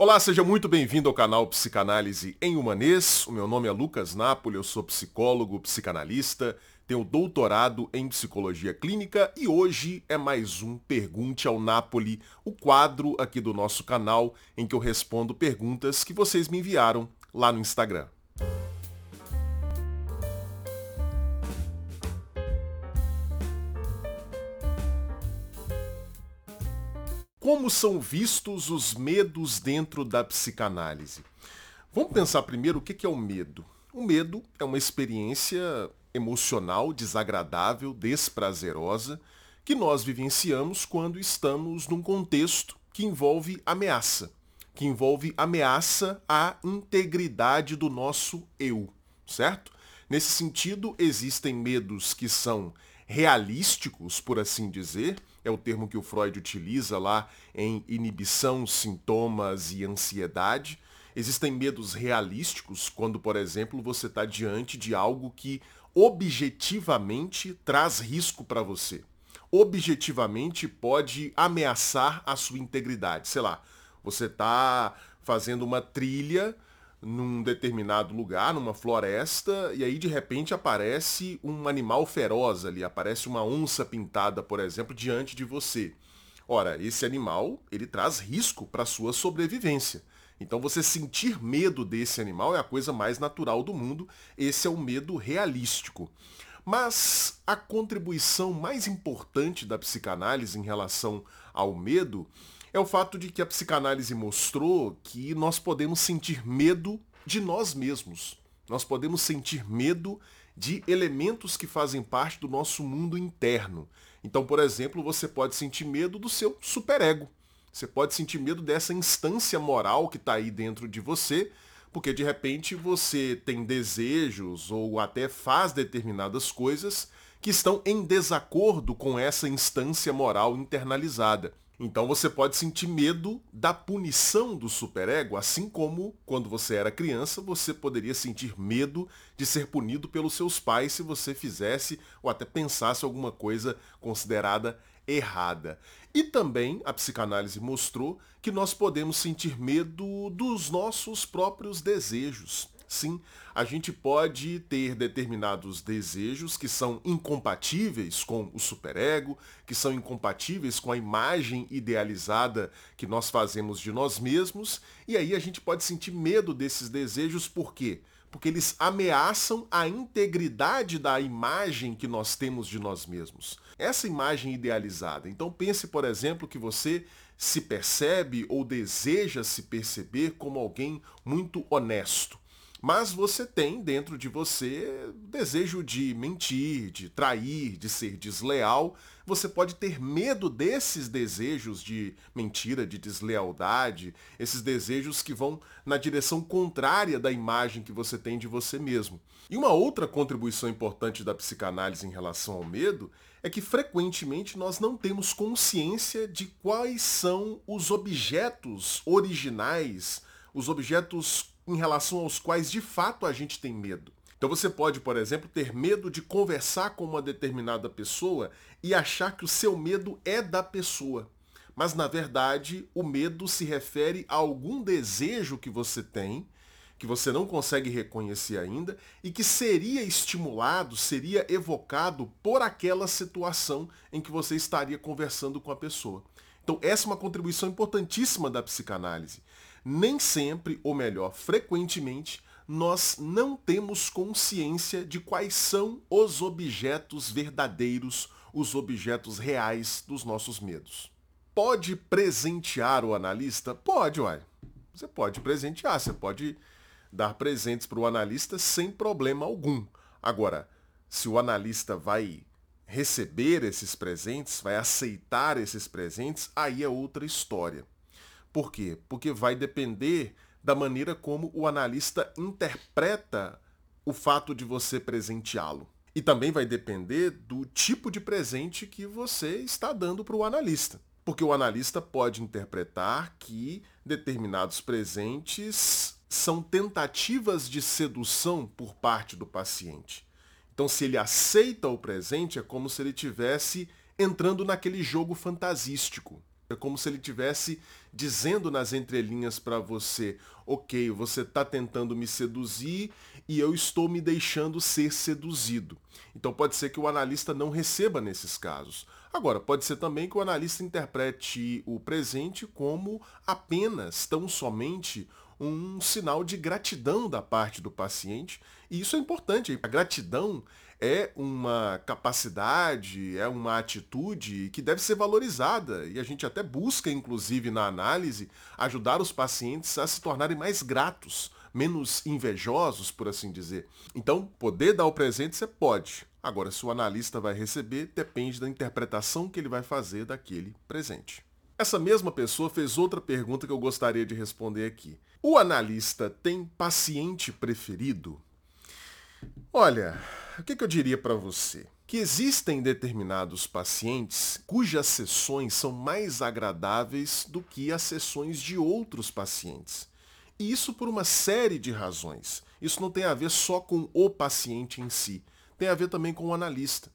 Olá, seja muito bem-vindo ao canal Psicanálise em Humanês. O meu nome é Lucas Napoli, eu sou psicólogo, psicanalista, tenho doutorado em psicologia clínica e hoje é mais um Pergunte ao Napoli, o quadro aqui do nosso canal em que eu respondo perguntas que vocês me enviaram lá no Instagram. Como são vistos os medos dentro da psicanálise? Vamos pensar primeiro o que é o medo. O medo é uma experiência emocional desagradável, desprazerosa, que nós vivenciamos quando estamos num contexto que envolve ameaça, que envolve ameaça à integridade do nosso eu, certo? Nesse sentido, existem medos que são realísticos, por assim dizer, é o termo que o Freud utiliza lá em inibição, sintomas e ansiedade. Existem medos realísticos quando, por exemplo, você está diante de algo que objetivamente traz risco para você. Objetivamente pode ameaçar a sua integridade. Sei lá, você está fazendo uma trilha num determinado lugar, numa floresta, e aí de repente aparece um animal feroz ali, aparece uma onça pintada, por exemplo, diante de você. Ora, esse animal, ele traz risco para sua sobrevivência. Então você sentir medo desse animal é a coisa mais natural do mundo, esse é o medo realístico. Mas a contribuição mais importante da psicanálise em relação ao medo é o fato de que a psicanálise mostrou que nós podemos sentir medo de nós mesmos. Nós podemos sentir medo de elementos que fazem parte do nosso mundo interno. Então, por exemplo, você pode sentir medo do seu superego. Você pode sentir medo dessa instância moral que está aí dentro de você, porque de repente você tem desejos ou até faz determinadas coisas que estão em desacordo com essa instância moral internalizada. Então você pode sentir medo da punição do superego, assim como quando você era criança, você poderia sentir medo de ser punido pelos seus pais se você fizesse ou até pensasse alguma coisa considerada errada. E também a psicanálise mostrou que nós podemos sentir medo dos nossos próprios desejos. Sim, a gente pode ter determinados desejos que são incompatíveis com o superego, que são incompatíveis com a imagem idealizada que nós fazemos de nós mesmos, e aí a gente pode sentir medo desses desejos por quê? Porque eles ameaçam a integridade da imagem que nós temos de nós mesmos. Essa imagem idealizada. Então pense, por exemplo, que você se percebe ou deseja se perceber como alguém muito honesto mas você tem dentro de você desejo de mentir, de trair, de ser desleal. Você pode ter medo desses desejos de mentira, de deslealdade, esses desejos que vão na direção contrária da imagem que você tem de você mesmo. E uma outra contribuição importante da psicanálise em relação ao medo é que frequentemente nós não temos consciência de quais são os objetos originais, os objetos em relação aos quais de fato a gente tem medo. Então você pode, por exemplo, ter medo de conversar com uma determinada pessoa e achar que o seu medo é da pessoa. Mas na verdade, o medo se refere a algum desejo que você tem, que você não consegue reconhecer ainda e que seria estimulado, seria evocado por aquela situação em que você estaria conversando com a pessoa. Então, essa é uma contribuição importantíssima da psicanálise nem sempre, ou melhor, frequentemente, nós não temos consciência de quais são os objetos verdadeiros, os objetos reais dos nossos medos. Pode presentear o analista? Pode, uai. Você pode presentear, você pode dar presentes para o analista sem problema algum. Agora, se o analista vai receber esses presentes, vai aceitar esses presentes, aí é outra história. Por quê? Porque vai depender da maneira como o analista interpreta o fato de você presenteá-lo. E também vai depender do tipo de presente que você está dando para o analista. Porque o analista pode interpretar que determinados presentes são tentativas de sedução por parte do paciente. Então, se ele aceita o presente, é como se ele tivesse entrando naquele jogo fantasístico. É como se ele tivesse dizendo nas entrelinhas para você, ok, você está tentando me seduzir e eu estou me deixando ser seduzido. Então pode ser que o analista não receba nesses casos. Agora, pode ser também que o analista interprete o presente como apenas, tão somente, um sinal de gratidão da parte do paciente. E isso é importante. A gratidão é uma capacidade, é uma atitude que deve ser valorizada. E a gente até busca, inclusive na análise, ajudar os pacientes a se tornarem mais gratos, menos invejosos, por assim dizer. Então, poder dar o presente você pode. Agora, se o analista vai receber, depende da interpretação que ele vai fazer daquele presente. Essa mesma pessoa fez outra pergunta que eu gostaria de responder aqui. O analista tem paciente preferido? Olha, o que, que eu diria para você? Que existem determinados pacientes cujas sessões são mais agradáveis do que as sessões de outros pacientes. E isso por uma série de razões. Isso não tem a ver só com o paciente em si, tem a ver também com o analista.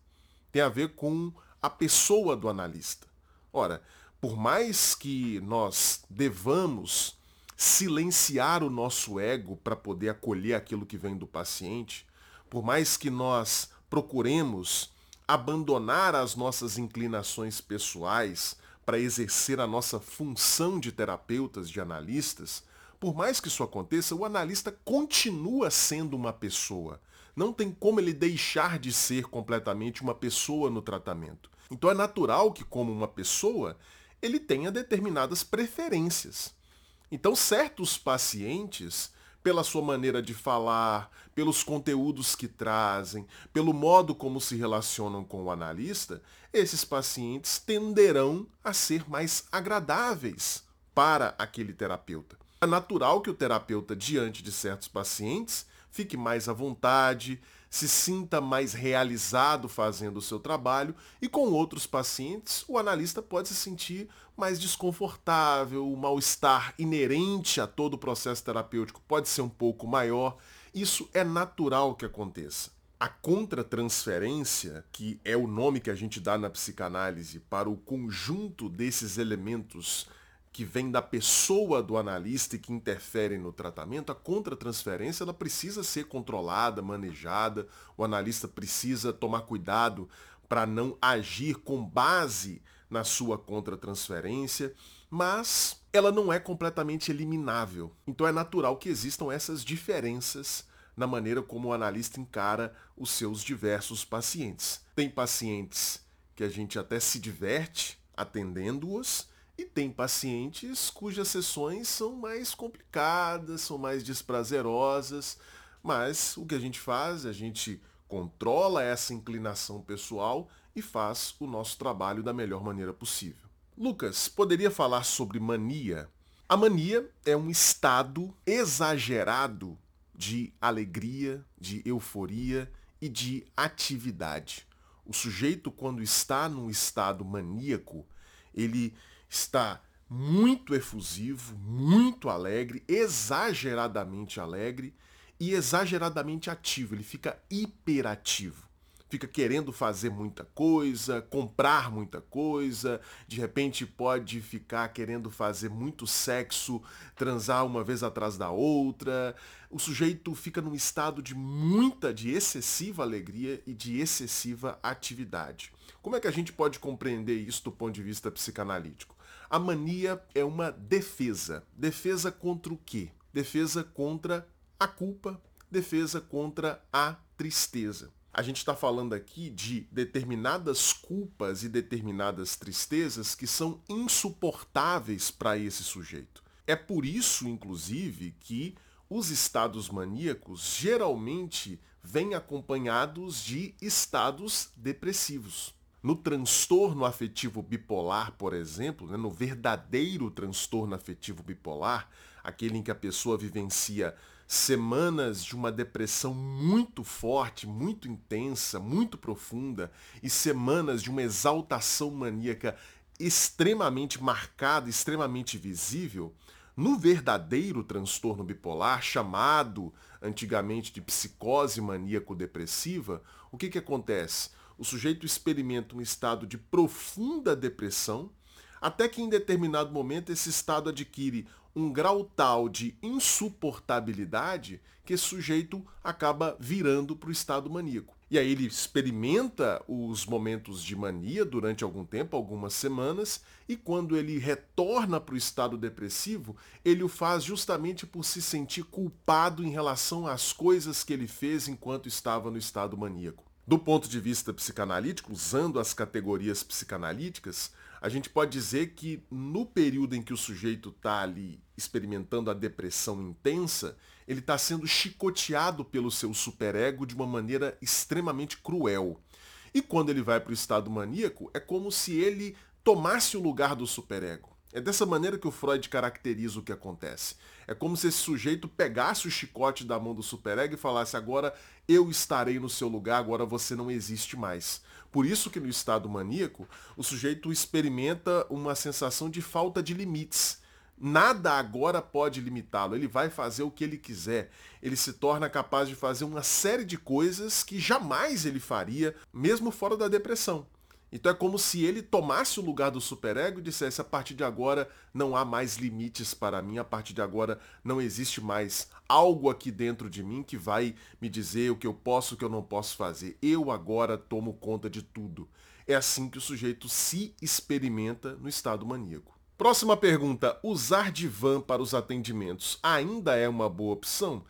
Tem a ver com a pessoa do analista. Ora, por mais que nós devamos silenciar o nosso ego para poder acolher aquilo que vem do paciente, por mais que nós procuremos abandonar as nossas inclinações pessoais para exercer a nossa função de terapeutas, de analistas, por mais que isso aconteça, o analista continua sendo uma pessoa. Não tem como ele deixar de ser completamente uma pessoa no tratamento. Então é natural que, como uma pessoa, ele tenha determinadas preferências. Então, certos pacientes, pela sua maneira de falar, pelos conteúdos que trazem, pelo modo como se relacionam com o analista, esses pacientes tenderão a ser mais agradáveis para aquele terapeuta. É natural que o terapeuta, diante de certos pacientes, fique mais à vontade, se sinta mais realizado fazendo o seu trabalho e com outros pacientes o analista pode se sentir mais desconfortável, o mal-estar inerente a todo o processo terapêutico pode ser um pouco maior. Isso é natural que aconteça. A contratransferência, que é o nome que a gente dá na psicanálise para o conjunto desses elementos que vem da pessoa do analista e que interferem no tratamento, a contratransferência ela precisa ser controlada, manejada, o analista precisa tomar cuidado para não agir com base na sua contratransferência, mas ela não é completamente eliminável. Então é natural que existam essas diferenças na maneira como o analista encara os seus diversos pacientes. Tem pacientes que a gente até se diverte atendendo-os, e tem pacientes cujas sessões são mais complicadas, são mais desprazerosas, mas o que a gente faz, a gente controla essa inclinação pessoal e faz o nosso trabalho da melhor maneira possível. Lucas, poderia falar sobre mania? A mania é um estado exagerado de alegria, de euforia e de atividade. O sujeito, quando está num estado maníaco, ele está muito efusivo, muito alegre, exageradamente alegre e exageradamente ativo. Ele fica hiperativo. Fica querendo fazer muita coisa, comprar muita coisa, de repente pode ficar querendo fazer muito sexo, transar uma vez atrás da outra. O sujeito fica num estado de muita, de excessiva alegria e de excessiva atividade. Como é que a gente pode compreender isso do ponto de vista psicanalítico? A mania é uma defesa. Defesa contra o quê? Defesa contra a culpa, defesa contra a tristeza. A gente está falando aqui de determinadas culpas e determinadas tristezas que são insuportáveis para esse sujeito. É por isso, inclusive, que os estados maníacos geralmente vêm acompanhados de estados depressivos. No transtorno afetivo bipolar, por exemplo, né, no verdadeiro transtorno afetivo bipolar, aquele em que a pessoa vivencia semanas de uma depressão muito forte, muito intensa, muito profunda, e semanas de uma exaltação maníaca extremamente marcada, extremamente visível, no verdadeiro transtorno bipolar, chamado antigamente de psicose maníaco-depressiva, o que, que acontece? O sujeito experimenta um estado de profunda depressão, até que em determinado momento esse estado adquire um grau tal de insuportabilidade que esse sujeito acaba virando para o estado maníaco. E aí ele experimenta os momentos de mania durante algum tempo, algumas semanas, e quando ele retorna para o estado depressivo, ele o faz justamente por se sentir culpado em relação às coisas que ele fez enquanto estava no estado maníaco. Do ponto de vista psicanalítico, usando as categorias psicanalíticas, a gente pode dizer que no período em que o sujeito está ali experimentando a depressão intensa, ele está sendo chicoteado pelo seu superego de uma maneira extremamente cruel. E quando ele vai para o estado maníaco, é como se ele tomasse o lugar do superego. É dessa maneira que o Freud caracteriza o que acontece. É como se esse sujeito pegasse o chicote da mão do superego e falasse: agora eu estarei no seu lugar, agora você não existe mais. Por isso que no estado maníaco, o sujeito experimenta uma sensação de falta de limites. Nada agora pode limitá-lo. Ele vai fazer o que ele quiser. Ele se torna capaz de fazer uma série de coisas que jamais ele faria, mesmo fora da depressão. Então é como se ele tomasse o lugar do superego e dissesse: a partir de agora não há mais limites para mim, a partir de agora não existe mais algo aqui dentro de mim que vai me dizer o que eu posso o que eu não posso fazer. Eu agora tomo conta de tudo. É assim que o sujeito se experimenta no estado maníaco. Próxima pergunta: usar divã para os atendimentos ainda é uma boa opção?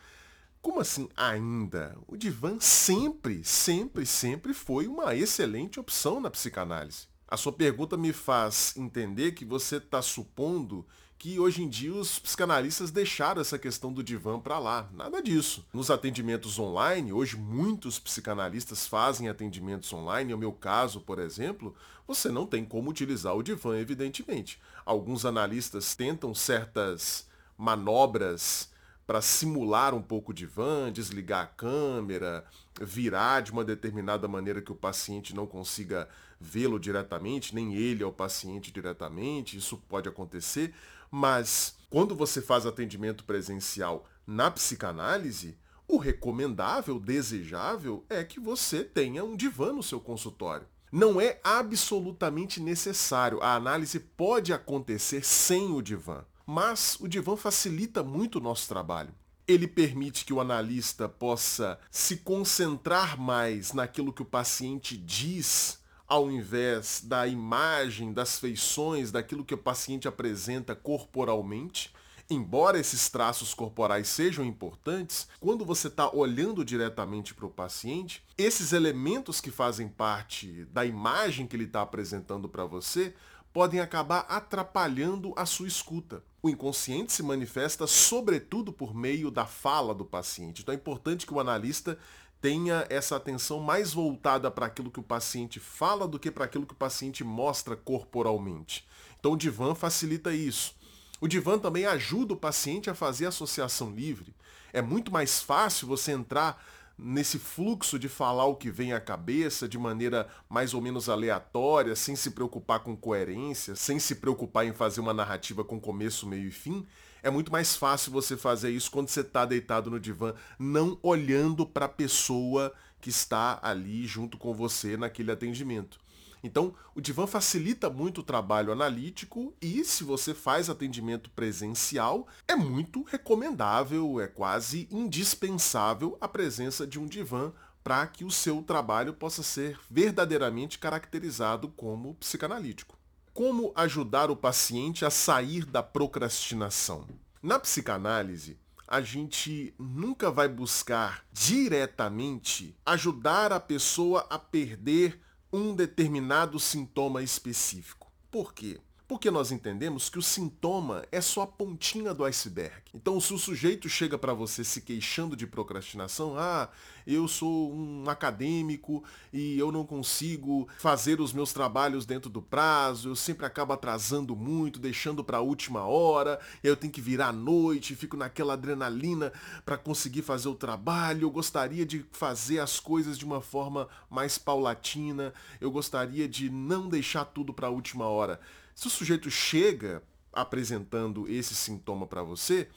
Como assim ainda? O divã sempre, sempre, sempre foi uma excelente opção na psicanálise. A sua pergunta me faz entender que você está supondo que hoje em dia os psicanalistas deixaram essa questão do divã para lá. Nada disso. Nos atendimentos online, hoje muitos psicanalistas fazem atendimentos online. No meu caso, por exemplo, você não tem como utilizar o divã, evidentemente. Alguns analistas tentam certas manobras para simular um pouco de van, desligar a câmera, virar de uma determinada maneira que o paciente não consiga vê-lo diretamente, nem ele ao paciente diretamente, isso pode acontecer, mas quando você faz atendimento presencial na psicanálise, o recomendável, desejável é que você tenha um divã no seu consultório. Não é absolutamente necessário. A análise pode acontecer sem o divã mas o divã facilita muito o nosso trabalho. Ele permite que o analista possa se concentrar mais naquilo que o paciente diz, ao invés da imagem, das feições, daquilo que o paciente apresenta corporalmente. Embora esses traços corporais sejam importantes, quando você está olhando diretamente para o paciente, esses elementos que fazem parte da imagem que ele está apresentando para você podem acabar atrapalhando a sua escuta. O inconsciente se manifesta sobretudo por meio da fala do paciente. Então é importante que o analista tenha essa atenção mais voltada para aquilo que o paciente fala do que para aquilo que o paciente mostra corporalmente. Então o divã facilita isso. O divã também ajuda o paciente a fazer associação livre. É muito mais fácil você entrar nesse fluxo de falar o que vem à cabeça de maneira mais ou menos aleatória, sem se preocupar com coerência, sem se preocupar em fazer uma narrativa com começo, meio e fim, é muito mais fácil você fazer isso quando você está deitado no divã, não olhando para a pessoa que está ali junto com você naquele atendimento. Então, o divã facilita muito o trabalho analítico e se você faz atendimento presencial, é muito recomendável, é quase indispensável a presença de um divã para que o seu trabalho possa ser verdadeiramente caracterizado como psicanalítico. Como ajudar o paciente a sair da procrastinação? Na psicanálise, a gente nunca vai buscar diretamente ajudar a pessoa a perder um determinado sintoma específico. Por quê? Porque nós entendemos que o sintoma é só a pontinha do iceberg. Então, se o sujeito chega para você se queixando de procrastinação, ah, eu sou um acadêmico e eu não consigo fazer os meus trabalhos dentro do prazo, eu sempre acabo atrasando muito, deixando para a última hora, eu tenho que virar à noite, fico naquela adrenalina para conseguir fazer o trabalho, eu gostaria de fazer as coisas de uma forma mais paulatina, eu gostaria de não deixar tudo para a última hora. Se o sujeito chega apresentando esse sintoma para você,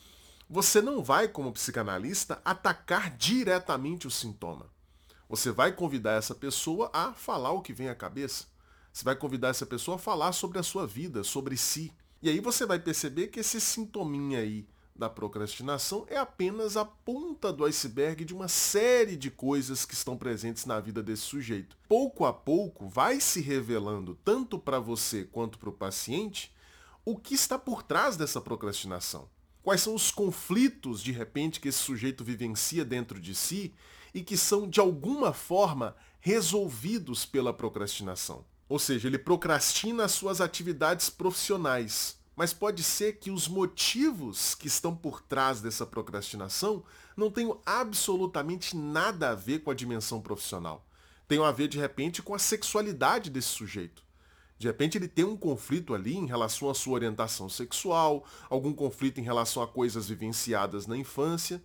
você não vai, como psicanalista, atacar diretamente o sintoma. Você vai convidar essa pessoa a falar o que vem à cabeça. Você vai convidar essa pessoa a falar sobre a sua vida, sobre si. E aí você vai perceber que esse sintominha aí da procrastinação é apenas a ponta do iceberg de uma série de coisas que estão presentes na vida desse sujeito. Pouco a pouco vai se revelando, tanto para você quanto para o paciente, o que está por trás dessa procrastinação. Quais são os conflitos, de repente, que esse sujeito vivencia dentro de si e que são, de alguma forma, resolvidos pela procrastinação. Ou seja, ele procrastina as suas atividades profissionais. Mas pode ser que os motivos que estão por trás dessa procrastinação não tenham absolutamente nada a ver com a dimensão profissional. Tenham a ver, de repente, com a sexualidade desse sujeito. De repente ele tem um conflito ali em relação à sua orientação sexual, algum conflito em relação a coisas vivenciadas na infância.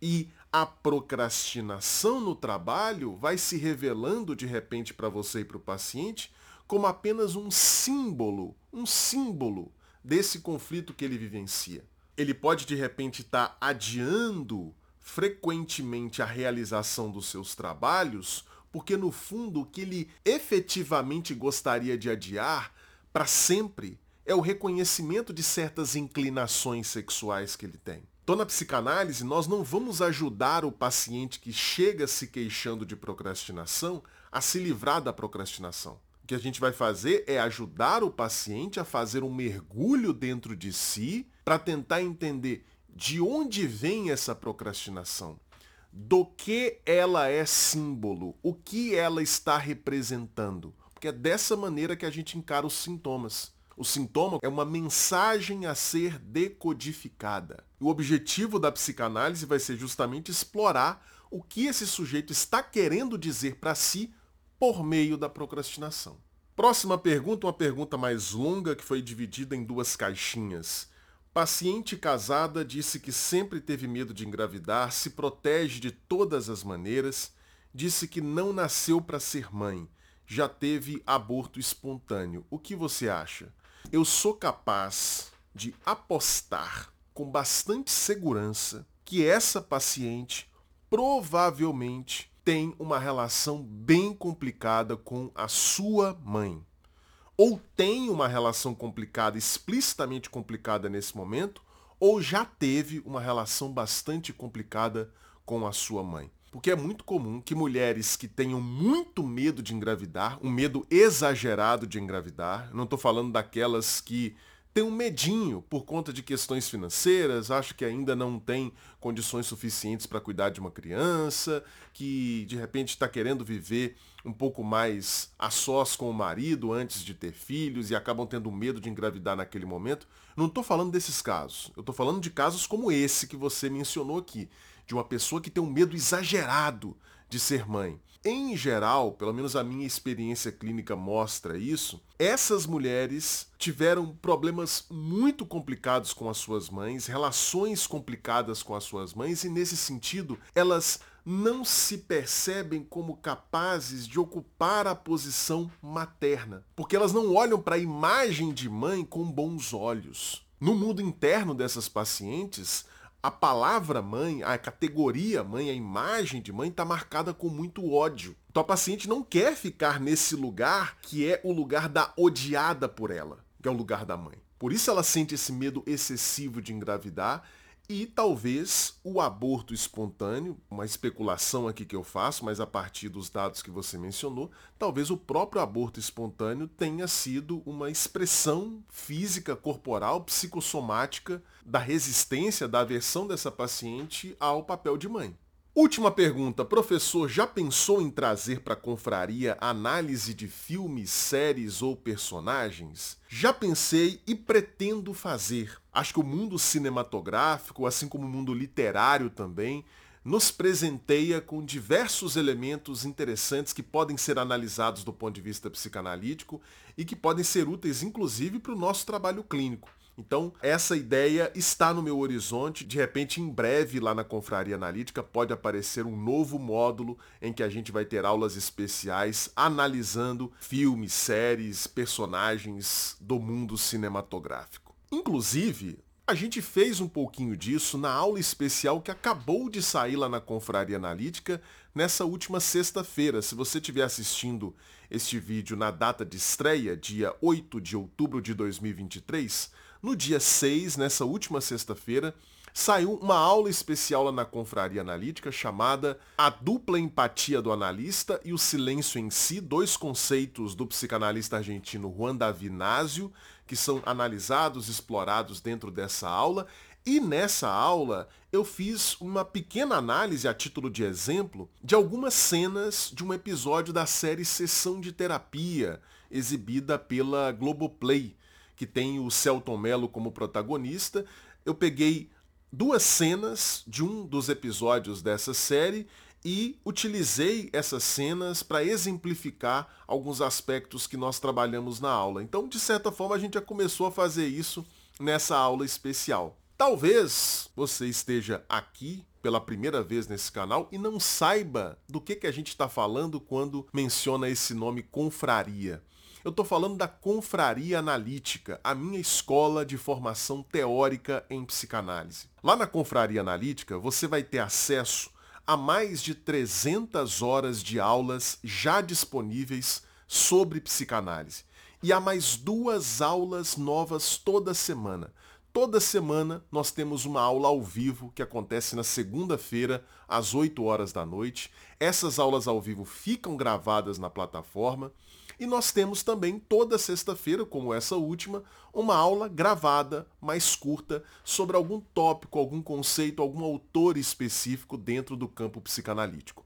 E a procrastinação no trabalho vai se revelando de repente para você e para o paciente como apenas um símbolo, um símbolo desse conflito que ele vivencia. Ele pode de repente estar tá adiando frequentemente a realização dos seus trabalhos, porque no fundo o que ele efetivamente gostaria de adiar para sempre é o reconhecimento de certas inclinações sexuais que ele tem. Então, na psicanálise, nós não vamos ajudar o paciente que chega se queixando de procrastinação a se livrar da procrastinação. O que a gente vai fazer é ajudar o paciente a fazer um mergulho dentro de si para tentar entender de onde vem essa procrastinação, do que ela é símbolo, o que ela está representando. Porque é dessa maneira que a gente encara os sintomas. O sintoma é uma mensagem a ser decodificada. O objetivo da psicanálise vai ser justamente explorar o que esse sujeito está querendo dizer para si por meio da procrastinação. Próxima pergunta, uma pergunta mais longa que foi dividida em duas caixinhas. Paciente casada disse que sempre teve medo de engravidar, se protege de todas as maneiras, disse que não nasceu para ser mãe, já teve aborto espontâneo. O que você acha? Eu sou capaz de apostar com bastante segurança que essa paciente provavelmente tem uma relação bem complicada com a sua mãe. Ou tem uma relação complicada, explicitamente complicada nesse momento, ou já teve uma relação bastante complicada com a sua mãe. Porque é muito comum que mulheres que tenham muito medo de engravidar, um medo exagerado de engravidar, não estou falando daquelas que tem um medinho por conta de questões financeiras, acho que ainda não tem condições suficientes para cuidar de uma criança, que de repente está querendo viver um pouco mais a sós com o marido antes de ter filhos e acabam tendo medo de engravidar naquele momento. Não estou falando desses casos. Eu estou falando de casos como esse que você mencionou aqui, de uma pessoa que tem um medo exagerado de ser mãe. Em geral, pelo menos a minha experiência clínica mostra isso, essas mulheres tiveram problemas muito complicados com as suas mães, relações complicadas com as suas mães, e nesse sentido, elas não se percebem como capazes de ocupar a posição materna, porque elas não olham para a imagem de mãe com bons olhos. No mundo interno dessas pacientes, a palavra mãe, a categoria mãe, a imagem de mãe está marcada com muito ódio. Então a paciente não quer ficar nesse lugar que é o lugar da odiada por ela, que é o lugar da mãe. Por isso ela sente esse medo excessivo de engravidar e talvez o aborto espontâneo, uma especulação aqui que eu faço, mas a partir dos dados que você mencionou, talvez o próprio aborto espontâneo tenha sido uma expressão física, corporal, psicossomática da resistência, da aversão dessa paciente ao papel de mãe. Última pergunta, professor, já pensou em trazer para a confraria análise de filmes, séries ou personagens? Já pensei e pretendo fazer. Acho que o mundo cinematográfico, assim como o mundo literário também, nos presenteia com diversos elementos interessantes que podem ser analisados do ponto de vista psicanalítico e que podem ser úteis inclusive para o nosso trabalho clínico. Então, essa ideia está no meu horizonte. De repente, em breve, lá na Confraria Analítica, pode aparecer um novo módulo em que a gente vai ter aulas especiais analisando filmes, séries, personagens do mundo cinematográfico. Inclusive, A gente fez um pouquinho disso na aula especial que acabou de sair lá na Confraria Analítica nessa última sexta-feira. Se você estiver assistindo este vídeo na data de estreia, dia 8 de outubro de 2023, no dia 6, nessa última sexta-feira, saiu uma aula especial lá na Confraria Analítica chamada A Dupla Empatia do Analista e o Silêncio em Si, dois conceitos do psicanalista argentino Juan Davinásio, que são analisados, explorados dentro dessa aula. E nessa aula eu fiz uma pequena análise a título de exemplo de algumas cenas de um episódio da série Sessão de Terapia, exibida pela Globoplay, que tem o Celton Mello como protagonista. Eu peguei duas cenas de um dos episódios dessa série e utilizei essas cenas para exemplificar alguns aspectos que nós trabalhamos na aula. Então, de certa forma, a gente já começou a fazer isso nessa aula especial. Talvez você esteja aqui pela primeira vez nesse canal e não saiba do que, que a gente está falando quando menciona esse nome confraria. Eu estou falando da Confraria Analítica, a minha escola de formação teórica em psicanálise. Lá na Confraria Analítica, você vai ter acesso a mais de 300 horas de aulas já disponíveis sobre psicanálise. E há mais duas aulas novas toda semana. Toda semana nós temos uma aula ao vivo que acontece na segunda-feira, às 8 horas da noite. Essas aulas ao vivo ficam gravadas na plataforma e nós temos também toda sexta-feira, como essa última, uma aula gravada, mais curta, sobre algum tópico, algum conceito, algum autor específico dentro do campo psicanalítico.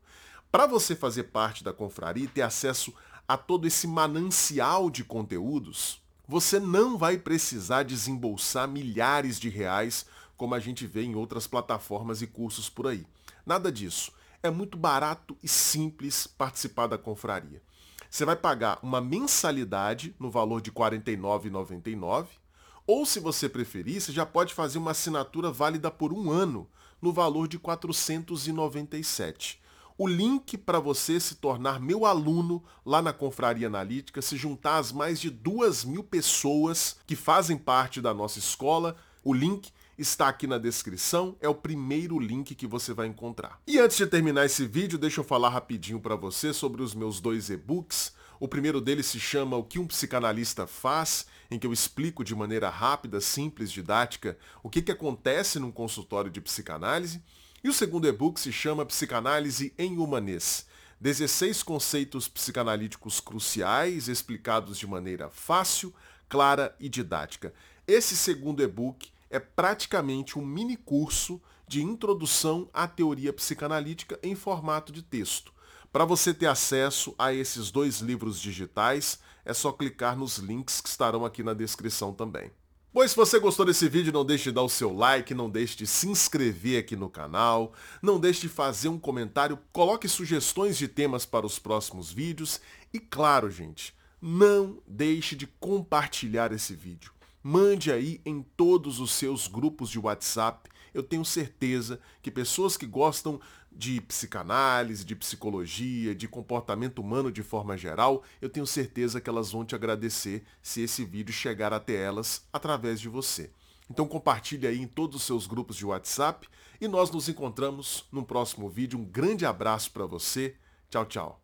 Para você fazer parte da confraria e ter acesso a todo esse manancial de conteúdos, você não vai precisar desembolsar milhares de reais como a gente vê em outras plataformas e cursos por aí. Nada disso. É muito barato e simples participar da confraria. Você vai pagar uma mensalidade no valor de R$ 49,99, ou se você preferir, você já pode fazer uma assinatura válida por um ano no valor de R$ 497. O link para você se tornar meu aluno lá na Confraria Analítica, se juntar às mais de duas mil pessoas que fazem parte da nossa escola, o link está aqui na descrição, é o primeiro link que você vai encontrar. E antes de terminar esse vídeo, deixa eu falar rapidinho para você sobre os meus dois e-books. O primeiro deles se chama O que um psicanalista faz, em que eu explico de maneira rápida, simples, didática, o que, que acontece num consultório de psicanálise. E o segundo e-book se chama Psicanálise em Humanês. 16 conceitos psicanalíticos cruciais explicados de maneira fácil, clara e didática. Esse segundo e-book é praticamente um mini curso de introdução à teoria psicanalítica em formato de texto. Para você ter acesso a esses dois livros digitais, é só clicar nos links que estarão aqui na descrição também. Pois se você gostou desse vídeo, não deixe de dar o seu like, não deixe de se inscrever aqui no canal, não deixe de fazer um comentário, coloque sugestões de temas para os próximos vídeos e claro, gente, não deixe de compartilhar esse vídeo. Mande aí em todos os seus grupos de WhatsApp. Eu tenho certeza que pessoas que gostam de psicanálise, de psicologia, de comportamento humano de forma geral, eu tenho certeza que elas vão te agradecer se esse vídeo chegar até elas através de você. Então compartilhe aí em todos os seus grupos de WhatsApp e nós nos encontramos no próximo vídeo. Um grande abraço para você. Tchau, tchau.